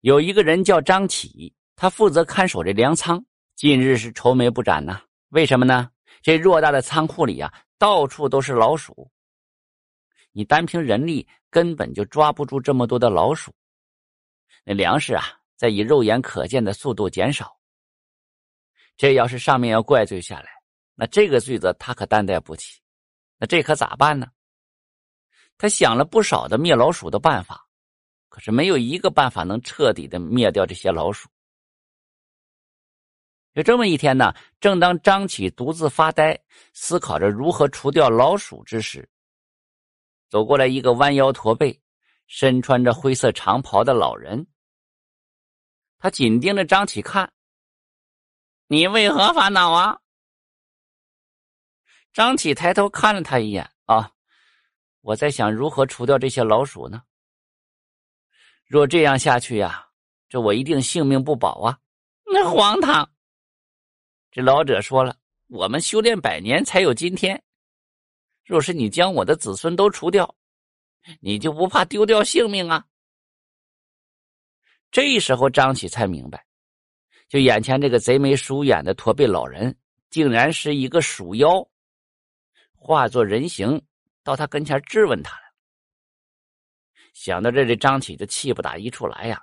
有一个人叫张启，他负责看守这粮仓，近日是愁眉不展呐。为什么呢？这偌大的仓库里啊，到处都是老鼠。你单凭人力根本就抓不住这么多的老鼠。那粮食啊，在以肉眼可见的速度减少。这要是上面要怪罪下来，那这个罪责他可担待不起。那这可咋办呢？他想了不少的灭老鼠的办法，可是没有一个办法能彻底的灭掉这些老鼠。有这么一天呢，正当张启独自发呆，思考着如何除掉老鼠之时，走过来一个弯腰驼背、身穿着灰色长袍的老人。他紧盯着张启看：“你为何烦恼啊？”张启抬头看了他一眼：“啊，我在想如何除掉这些老鼠呢？若这样下去呀，这我一定性命不保啊！那荒唐！”这老者说了：“我们修炼百年才有今天，若是你将我的子孙都除掉，你就不怕丢掉性命啊？”这时候，张起才明白，就眼前这个贼眉鼠眼的驼背老人，竟然是一个鼠妖，化作人形到他跟前质问他了。想到这里，张起就气不打一处来呀。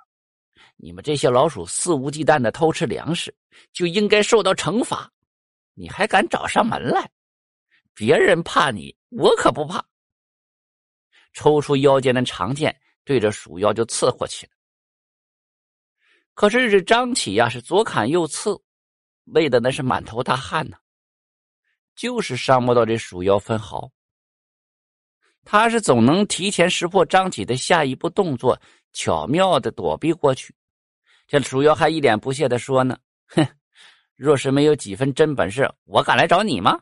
你们这些老鼠肆无忌惮的偷吃粮食，就应该受到惩罚。你还敢找上门来？别人怕你，我可不怕。抽出腰间的长剑，对着鼠妖就刺过去了。可是这张起呀，是左砍右刺，累的那是满头大汗呢，就是伤不到这鼠妖分毫。他是总能提前识破张启的下一步动作，巧妙的躲避过去。这鼠妖还一脸不屑的说呢：“哼，若是没有几分真本事，我敢来找你吗？”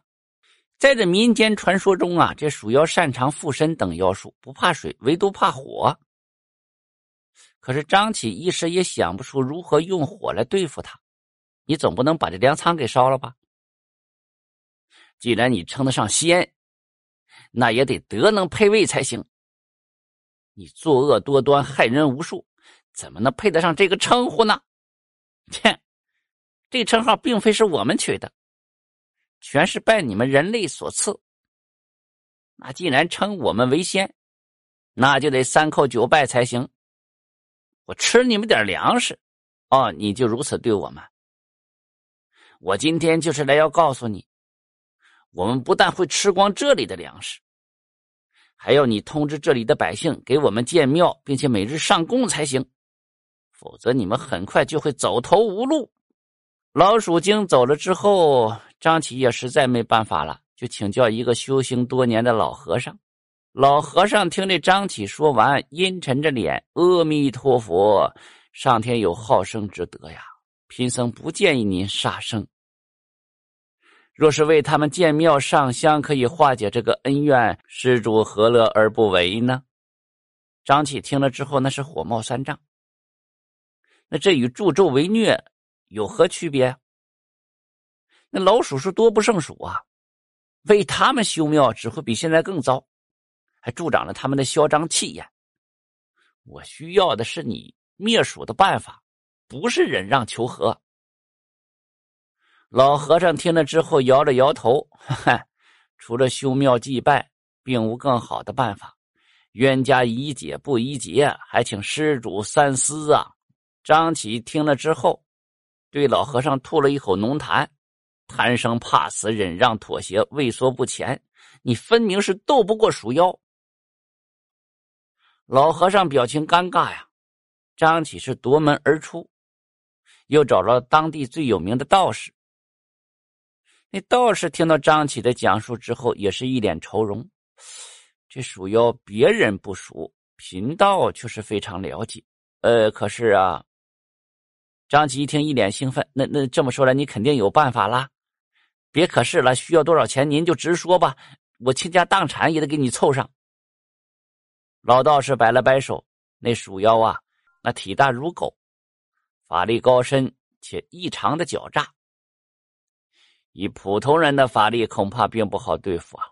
在这民间传说中啊，这鼠妖擅长附身等妖术，不怕水，唯独怕火。可是张启一时也想不出如何用火来对付他。你总不能把这粮仓给烧了吧？既然你称得上仙，那也得德能配位才行。你作恶多端，害人无数。怎么能配得上这个称呼呢？切，这称号并非是我们取的，全是拜你们人类所赐。那既然称我们为仙，那就得三叩九拜才行。我吃你们点粮食，哦，你就如此对我们？我今天就是来要告诉你，我们不但会吃光这里的粮食，还要你通知这里的百姓给我们建庙，并且每日上供才行。否则，你们很快就会走投无路。老鼠精走了之后，张启也实在没办法了，就请教一个修行多年的老和尚。老和尚听这张启说完，阴沉着脸：“阿弥陀佛，上天有好生之德呀，贫僧不建议您杀生。若是为他们建庙上香，可以化解这个恩怨，施主何乐而不为呢？”张启听了之后，那是火冒三丈。那这与助纣为虐有何区别？那老鼠是多不胜数啊，为他们修庙只会比现在更糟，还助长了他们的嚣张气焰。我需要的是你灭鼠的办法，不是忍让求和。老和尚听了之后摇了摇头，哈除了修庙祭拜，并无更好的办法。冤家宜解不宜结，还请施主三思啊！张启听了之后，对老和尚吐了一口浓痰：“贪生怕死，忍让妥协，畏缩不前，你分明是斗不过鼠妖。”老和尚表情尴尬呀。张启是夺门而出，又找了当地最有名的道士。那道士听到张启的讲述之后，也是一脸愁容。这鼠妖别人不熟，贫道却是非常了解。呃，可是啊。张启一听，一脸兴奋。那那这么说来，你肯定有办法啦？别可是了，需要多少钱您就直说吧，我倾家荡产也得给你凑上。老道士摆了摆手，那鼠妖啊，那体大如狗，法力高深且异常的狡诈，以普通人的法力恐怕并不好对付啊。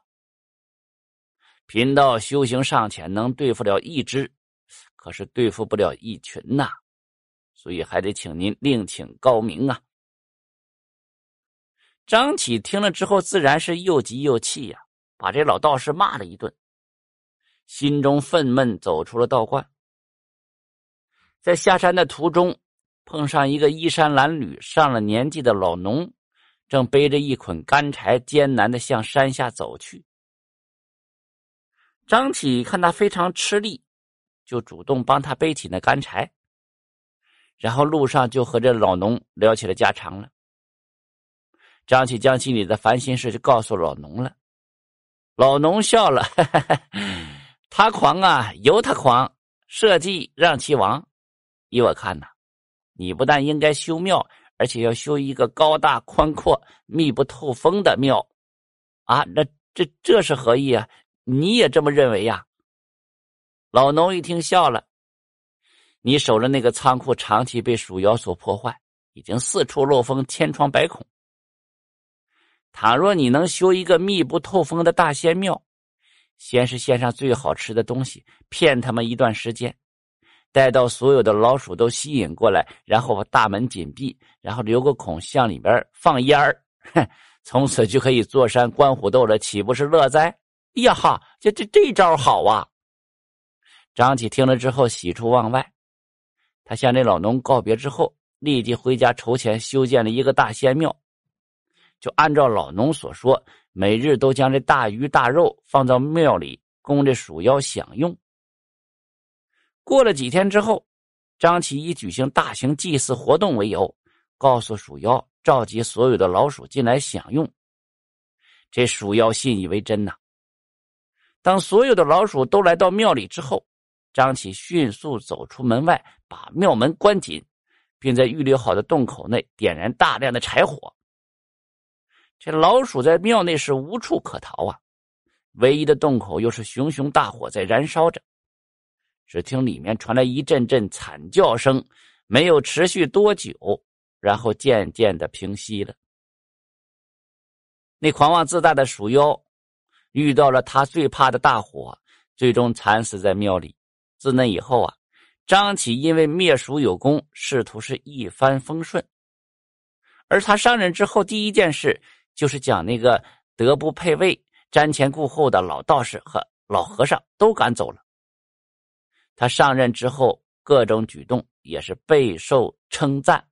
贫道修行尚浅，能对付了一只，可是对付不了一群呐。所以还得请您另请高明啊。张启听了之后，自然是又急又气呀，把这老道士骂了一顿，心中愤懑，走出了道观。在下山的途中，碰上一个衣衫褴褛、上了年纪的老农，正背着一捆干柴，艰难的向山下走去。张启看他非常吃力，就主动帮他背起那干柴，然后路上就和这老农聊起了家常了。张启将心里的烦心事就告诉老农了，老农笑了，他狂啊，由他狂，设计让其亡。依我看呐，你不但应该修庙，而且要修一个高大宽阔、密不透风的庙，啊，那这这是何意啊？你也这么认为呀？老农一听笑了，你守着那个仓库长期被鼠妖所破坏，已经四处漏风，千疮百孔。倘若你能修一个密不透风的大仙庙，先是献上最好吃的东西，骗他们一段时间，待到所有的老鼠都吸引过来，然后把大门紧闭，然后留个孔向里边放烟儿，从此就可以坐山观虎斗了，岂不是乐哉？呀哈，这这这招好啊！张启听了之后喜出望外，他向这老农告别之后，立即回家筹钱修建了一个大仙庙。就按照老农所说，每日都将这大鱼大肉放到庙里供这鼠妖享用。过了几天之后，张启以举行大型祭祀活动为由，告诉鼠妖召集所有的老鼠进来享用。这鼠妖信以为真呐。当所有的老鼠都来到庙里之后，张启迅速走出门外，把庙门关紧，并在预留好的洞口内点燃大量的柴火。这老鼠在庙内是无处可逃啊，唯一的洞口又是熊熊大火在燃烧着。只听里面传来一阵阵惨叫声，没有持续多久，然后渐渐的平息了。那狂妄自大的鼠妖遇到了他最怕的大火，最终惨死在庙里。自那以后啊，张起因为灭鼠有功，仕途是一帆风顺。而他上任之后，第一件事。就是将那个德不配位、瞻前顾后的老道士和老和尚都赶走了。他上任之后，各种举动也是备受称赞。